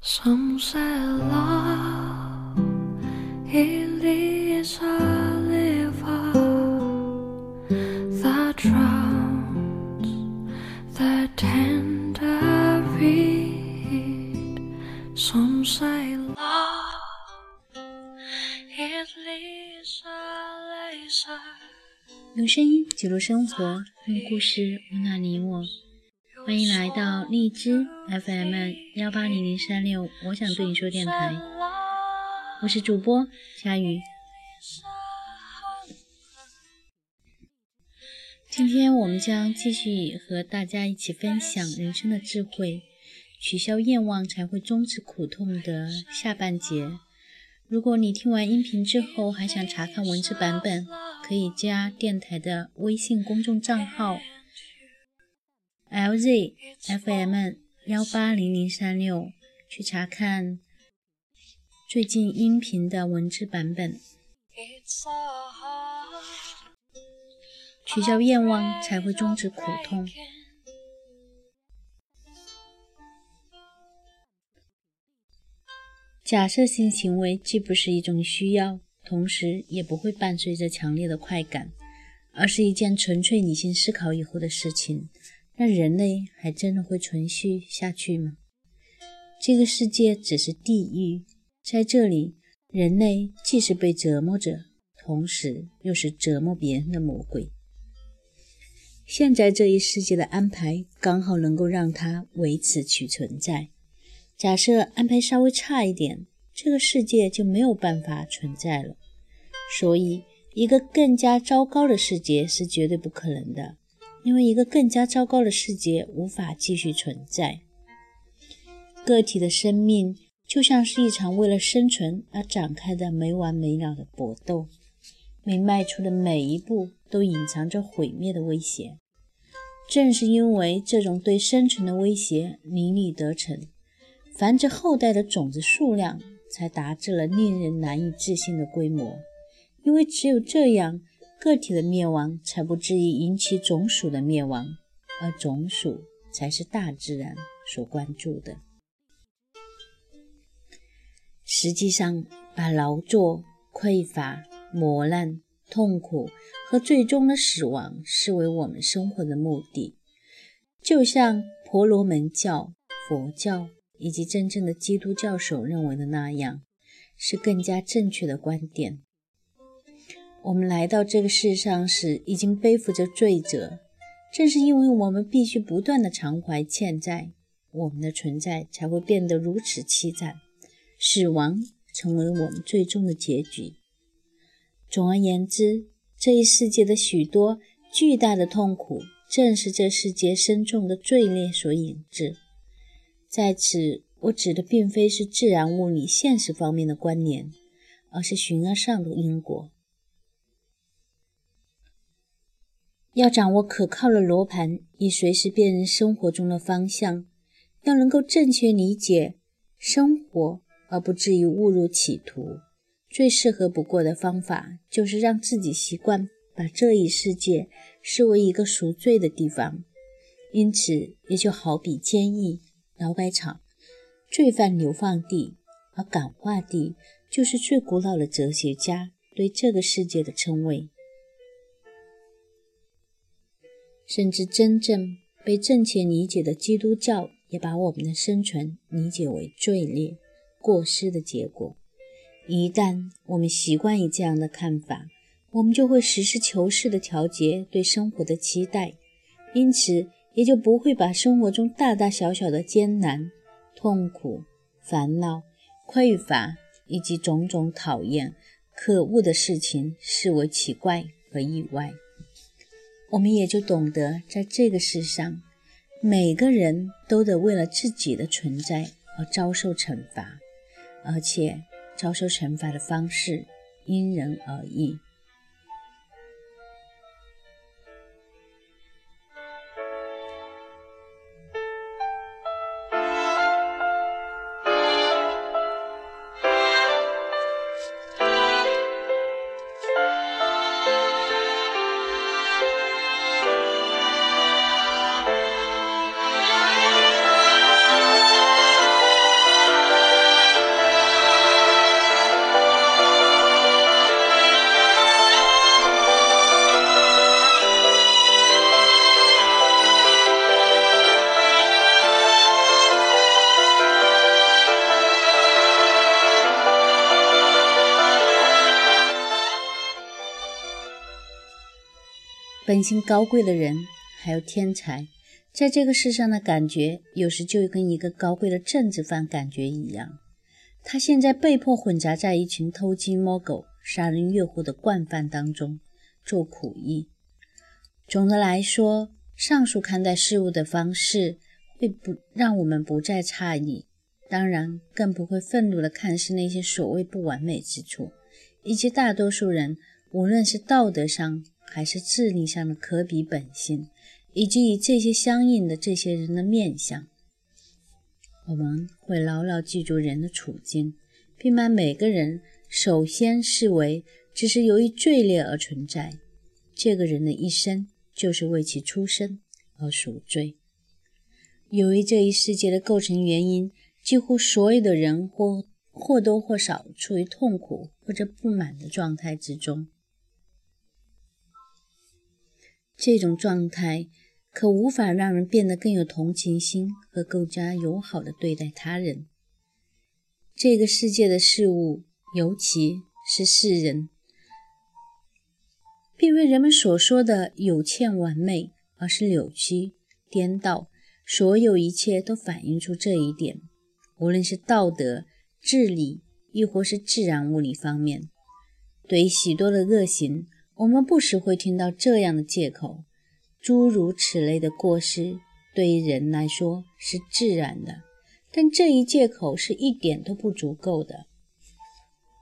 Some say love it is a liver that drowns the tender reed. Some say love it is a laser. 用声音记录生活，用故事温暖你我。欢迎来到荔枝 FM 幺八零零三六，我想对你说电台，我是主播佳宇。今天我们将继续和大家一起分享人生的智慧，取消愿望才会终止苦痛的下半节。如果你听完音频之后还想查看文字版本，可以加电台的微信公众账号。LZFM 幺八零零三六，去查看最近音频的文字版本。取消愿望才会终止苦痛。假设性行为既不是一种需要，同时也不会伴随着强烈的快感，而是一件纯粹理性思考以后的事情。那人类还真的会存续下去吗？这个世界只是地狱，在这里，人类既是被折磨者，同时又是折磨别人的魔鬼。现在这一世界的安排刚好能够让它为此去存在。假设安排稍微差一点，这个世界就没有办法存在了。所以，一个更加糟糕的世界是绝对不可能的。因为一个更加糟糕的世界无法继续存在。个体的生命就像是一场为了生存而展开的没完没了的搏斗，每迈出的每一步都隐藏着毁灭的威胁。正是因为这种对生存的威胁屡屡得逞，繁殖后代的种子数量才达至了令人难以置信的规模。因为只有这样。个体的灭亡才不至于引起种属的灭亡，而种属才是大自然所关注的。实际上，把劳作、匮乏、磨难、痛苦和最终的死亡视为我们生活的目的，就像婆罗门教、佛教以及真正的基督教所认为的那样，是更加正确的观点。我们来到这个世上时，已经背负着罪责。正是因为我们必须不断的偿还欠债，我们的存在才会变得如此凄惨，死亡成为我们最终的结局。总而言之，这一世界的许多巨大的痛苦，正是这世界深重的罪孽所引致。在此，我指的并非是自然物理现实方面的关联，而是形而上的因果。要掌握可靠的罗盘，以随时辨认生活中的方向；要能够正确理解生活，而不至于误入歧途。最适合不过的方法，就是让自己习惯把这一世界视为一个赎罪的地方。因此，也就好比监狱、劳改场、罪犯流放地，而感化地就是最古老的哲学家对这个世界的称谓。甚至真正被正确理解的基督教，也把我们的生存理解为罪孽、过失的结果。一旦我们习惯于这样的看法，我们就会实事求是地调节对生活的期待，因此也就不会把生活中大大小小的艰难、痛苦、烦恼、匮乏以及种种讨厌、可恶的事情视为奇怪和意外。我们也就懂得，在这个世上，每个人都得为了自己的存在而遭受惩罚，而且遭受惩罚的方式因人而异。本性高贵的人，还有天才，在这个世上的感觉，有时就跟一个高贵的政治犯感觉一样。他现在被迫混杂在一群偷鸡摸狗、杀人越货的惯犯当中，做苦役。总的来说，上述看待事物的方式，会不让我们不再诧异，当然更不会愤怒地看视那些所谓不完美之处，以及大多数人无论是道德上还是智力上的可比本性，以及与这些相应的这些人的面相。我们会牢牢记住人的处境，并把每个人首先视为只是由于罪孽而存在，这个人的一生就是为其出生。而赎罪。由于这一世界的构成原因，几乎所有的人或或多或少处于痛苦或者不满的状态之中。这种状态可无法让人变得更有同情心和更加友好的对待他人。这个世界的事物，尤其是世人，并非人们所说的有欠完美。而是扭曲、颠倒，所有一切都反映出这一点。无论是道德、智力，亦或是自然物理方面，对许多的恶行，我们不时会听到这样的借口：诸如此类的过失，对于人来说是自然的。但这一借口是一点都不足够的。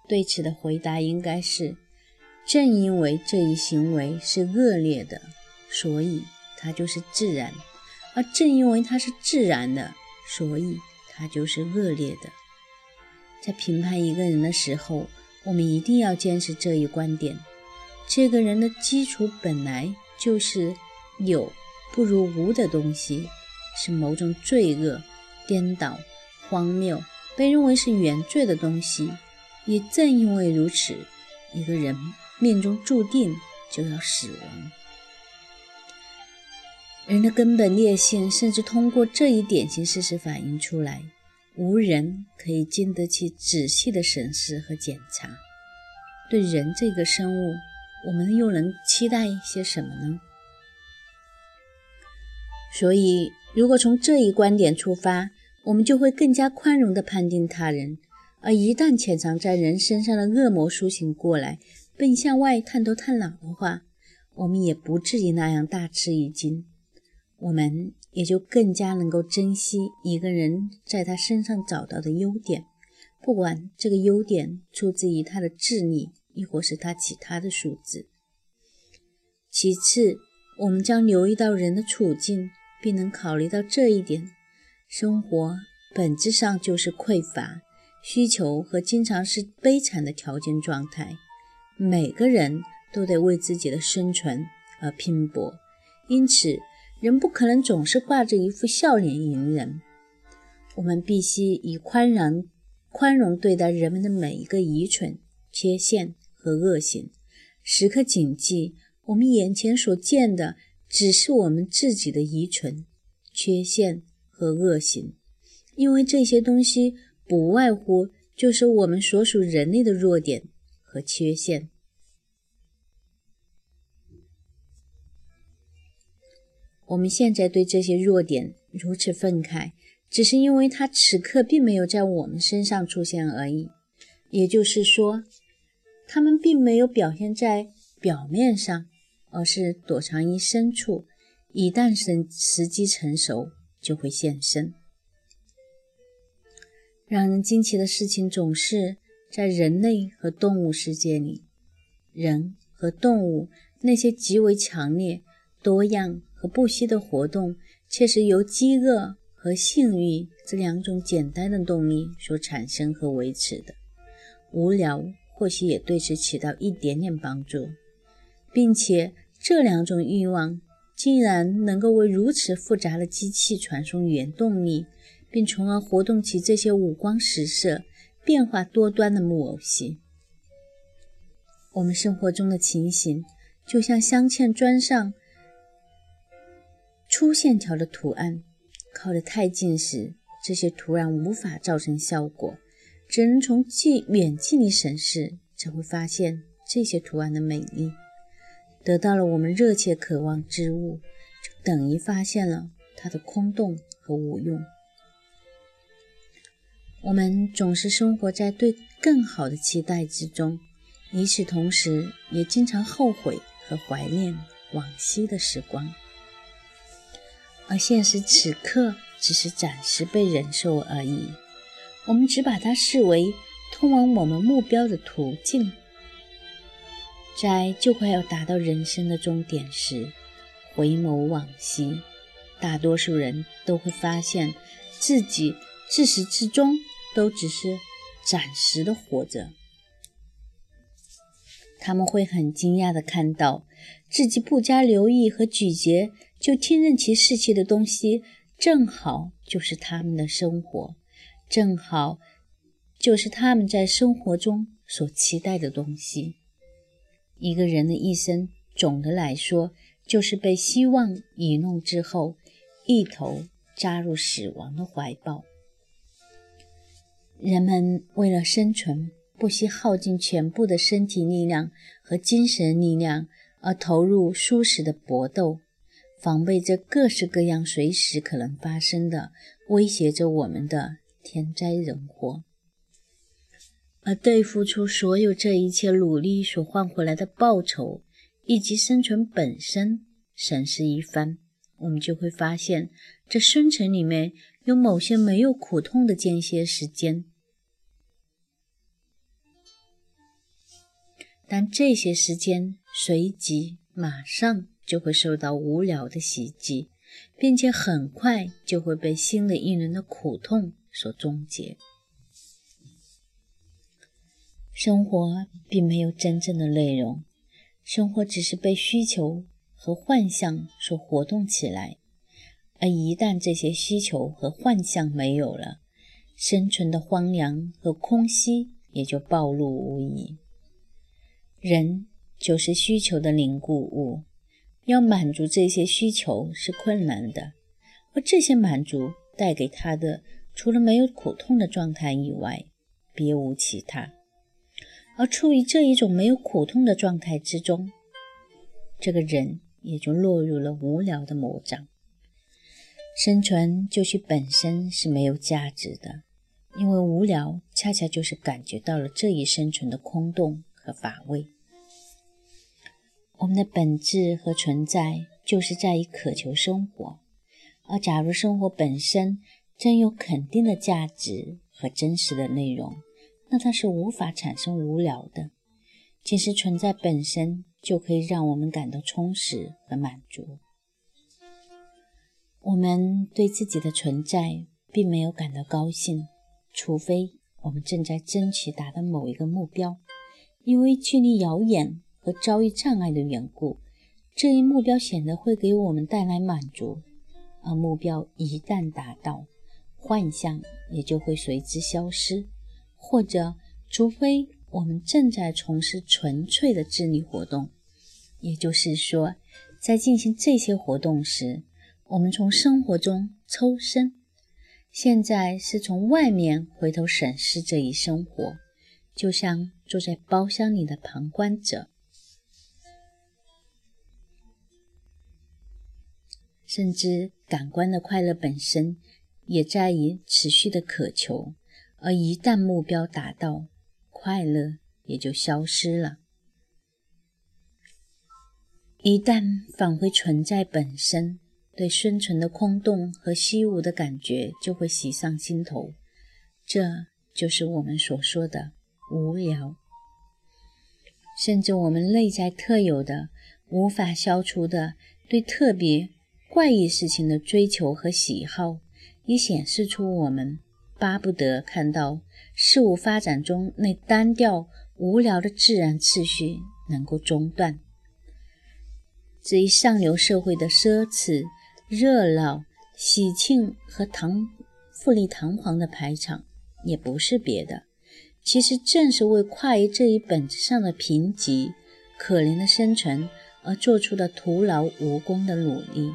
对此的回答应该是：正因为这一行为是恶劣的，所以。它就是自然，而正因为它是自然的，所以它就是恶劣的。在评判一个人的时候，我们一定要坚持这一观点：这个人的基础本来就是有不如无的东西，是某种罪恶、颠倒、荒谬，被认为是原罪的东西。也正因为如此，一个人命中注定就要死亡。人的根本劣性，甚至通过这一典型事实反映出来，无人可以经得起仔细的审视和检查。对人这个生物，我们又能期待一些什么呢？所以，如果从这一观点出发，我们就会更加宽容地判定他人；而一旦潜藏在人身上的恶魔苏醒过来，并向外探头探脑的话，我们也不至于那样大吃一惊。我们也就更加能够珍惜一个人在他身上找到的优点，不管这个优点出自于他的智力，亦或是他其他的数字。其次，我们将留意到人的处境，并能考虑到这一点：生活本质上就是匮乏、需求和经常是悲惨的条件状态。每个人都得为自己的生存而拼搏，因此。人不可能总是挂着一副笑脸迎人，我们必须以宽容、宽容对待人们的每一个愚蠢、缺陷和恶行，时刻谨记，我们眼前所见的只是我们自己的遗存、缺陷和恶行，因为这些东西不外乎就是我们所属人类的弱点和缺陷。我们现在对这些弱点如此愤慨，只是因为它此刻并没有在我们身上出现而已。也就是说，它们并没有表现在表面上，而是躲藏于深处。一旦时时机成熟，就会现身。让人惊奇的事情总是在人类和动物世界里，人和动物那些极为强烈、多样。和不息的活动，却是由饥饿和性欲这两种简单的动力所产生和维持的。无聊或许也对此起到一点点帮助，并且这两种欲望竟然能够为如此复杂的机器传送原动力，并从而活动起这些五光十色、变化多端的木偶戏。我们生活中的情形，就像镶嵌砖上。粗线条的图案靠得太近时，这些图案无法造成效果，只能从近远距离审视才会发现这些图案的美丽。得到了我们热切渴望之物，就等于发现了它的空洞和无用。我们总是生活在对更好的期待之中，与此同时，也经常后悔和怀念往昔的时光。而现实此刻只是暂时被忍受而已，我们只把它视为通往我们目标的途径。在就快要达到人生的终点时，回眸往昔，大多数人都会发现自己自始至终。都只是暂时的活着，他们会很惊讶的看到自己不加留意和咀嚼就听任其逝去的东西，正好就是他们的生活，正好就是他们在生活中所期待的东西。一个人的一生，总的来说，就是被希望愚弄之后，一头扎入死亡的怀抱。人们为了生存，不惜耗尽全部的身体力量和精神力量，而投入殊死的搏斗，防备着各式各样随时可能发生的、威胁着我们的天灾人祸。而对付出所有这一切努力所换回来的报酬，以及生存本身，审视一番，我们就会发现，这生存里面。有某些没有苦痛的间歇时间，但这些时间随即马上就会受到无聊的袭击，并且很快就会被新的一轮的苦痛所终结。生活并没有真正的内容，生活只是被需求和幻象所活动起来。而一旦这些需求和幻象没有了，生存的荒凉和空虚也就暴露无遗。人就是需求的凝固物，要满足这些需求是困难的，而这些满足带给他的，除了没有苦痛的状态以外，别无其他。而处于这一种没有苦痛的状态之中，这个人也就落入了无聊的魔掌。生存就其本身是没有价值的，因为无聊恰恰就是感觉到了这一生存的空洞和乏味。我们的本质和存在就是在于渴求生活，而假如生活本身真有肯定的价值和真实的内容，那它是无法产生无聊的。其实存在本身就可以让我们感到充实和满足。我们对自己的存在并没有感到高兴，除非我们正在争取达到某一个目标，因为距离遥远和遭遇障碍的缘故，这一目标显得会给我们带来满足。而目标一旦达到，幻象也就会随之消失，或者，除非我们正在从事纯粹的智力活动，也就是说，在进行这些活动时。我们从生活中抽身，现在是从外面回头审视这一生活，就像坐在包厢里的旁观者。甚至感官的快乐本身也在于持续的渴求，而一旦目标达到，快乐也就消失了。一旦返回存在本身。对生存的空洞和虚无的感觉就会袭上心头，这就是我们所说的无聊。甚至我们内在特有的、无法消除的对特别怪异事情的追求和喜好，也显示出我们巴不得看到事物发展中那单调无聊的自然次序能够中断。至于上流社会的奢侈，热闹、喜庆和堂富丽堂皇的排场，也不是别的，其实正是为跨越这一本质上的贫瘠、可怜的生存而做出的徒劳无功的努力。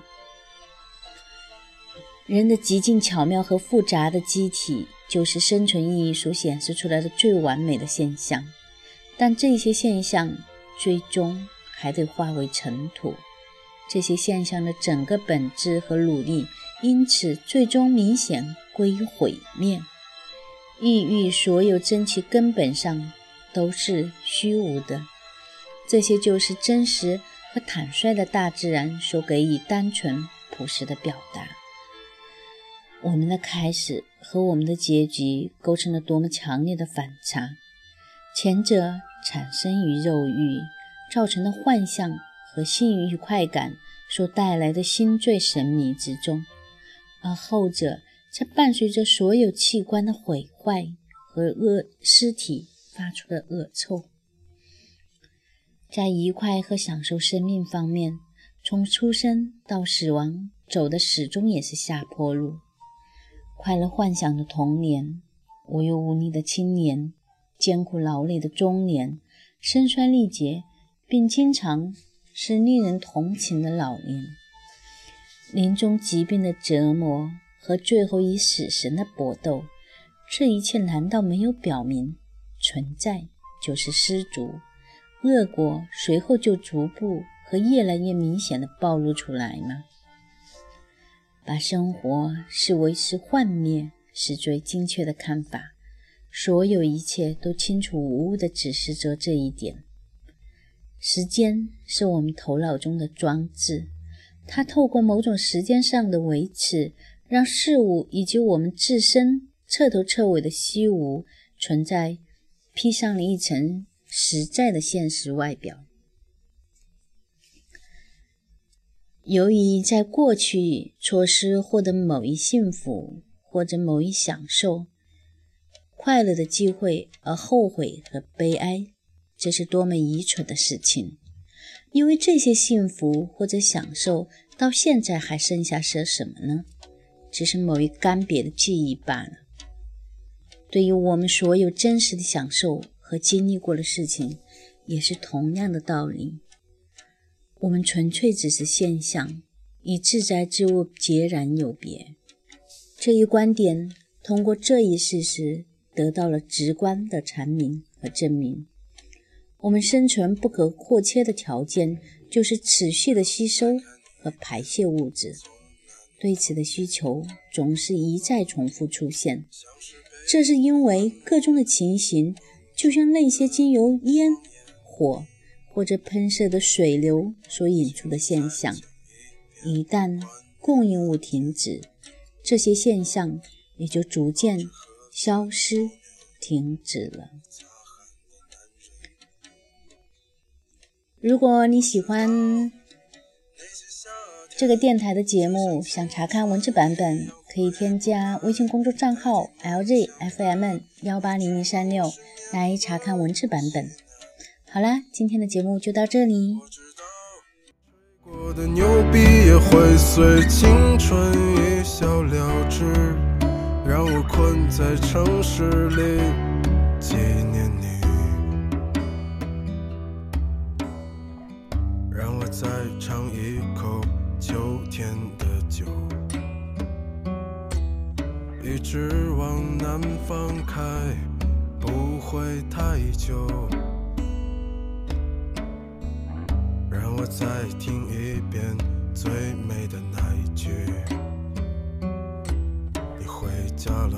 人的极尽巧妙和复杂的机体，就是生存意义所显示出来的最完美的现象，但这些现象最终还得化为尘土。这些现象的整个本质和努力，因此最终明显归于毁灭。抑郁所有真其根本上都是虚无的。这些就是真实和坦率的大自然所给予单纯朴实的表达。我们的开始和我们的结局构成了多么强烈的反差！前者产生于肉欲造成的幻象和性欲快感所带来的心醉神迷之中，而后者则伴随着所有器官的毁坏和恶尸体发出的恶臭。在愉快和享受生命方面，从出生到死亡走的始终也是下坡路。快乐幻想的童年，无忧无虑的青年，艰苦劳累的中年，身衰力竭并经常是令人同情的老年，临终疾病的折磨和最后与死神的搏斗，这一切难道没有表明，存在就是失足？恶果随后就逐步和越来越明显的暴露出来吗？把生活视为是幻灭是最精确的看法。所有一切都清楚无误地指示着这一点。时间是我们头脑中的装置，它透过某种时间上的维持，让事物以及我们自身彻头彻尾的虚无存在，披上了一层。实在的现实外表。由于在过去错失获得某一幸福或者某一享受、快乐的机会而后悔和悲哀，这是多么愚蠢的事情！因为这些幸福或者享受到现在还剩下些什么呢？只是某一干瘪的记忆罢了。对于我们所有真实的享受。和经历过的事情也是同样的道理。我们纯粹只是现象，与自在之物截然有别。这一观点通过这一事实得到了直观的阐明和证明。我们生存不可或缺的条件就是持续的吸收和排泄物质，对此的需求总是一再重复出现。这是因为各种的情形。就像那些经由烟、火或者喷射的水流所引出的现象，一旦供应物停止，这些现象也就逐渐消失、停止了。如果你喜欢这个电台的节目，想查看文字版本，可以添加微信公众账号 LZFM 幺八零零三六。来查看文字版本。好啦，今天的节目就到这里。牛逼也会随青春一笑了之，让我困在城市里纪念你，让我再尝一口秋天的酒，一直往南方开。不会太久，我再听一遍最美的那一句。你回家了，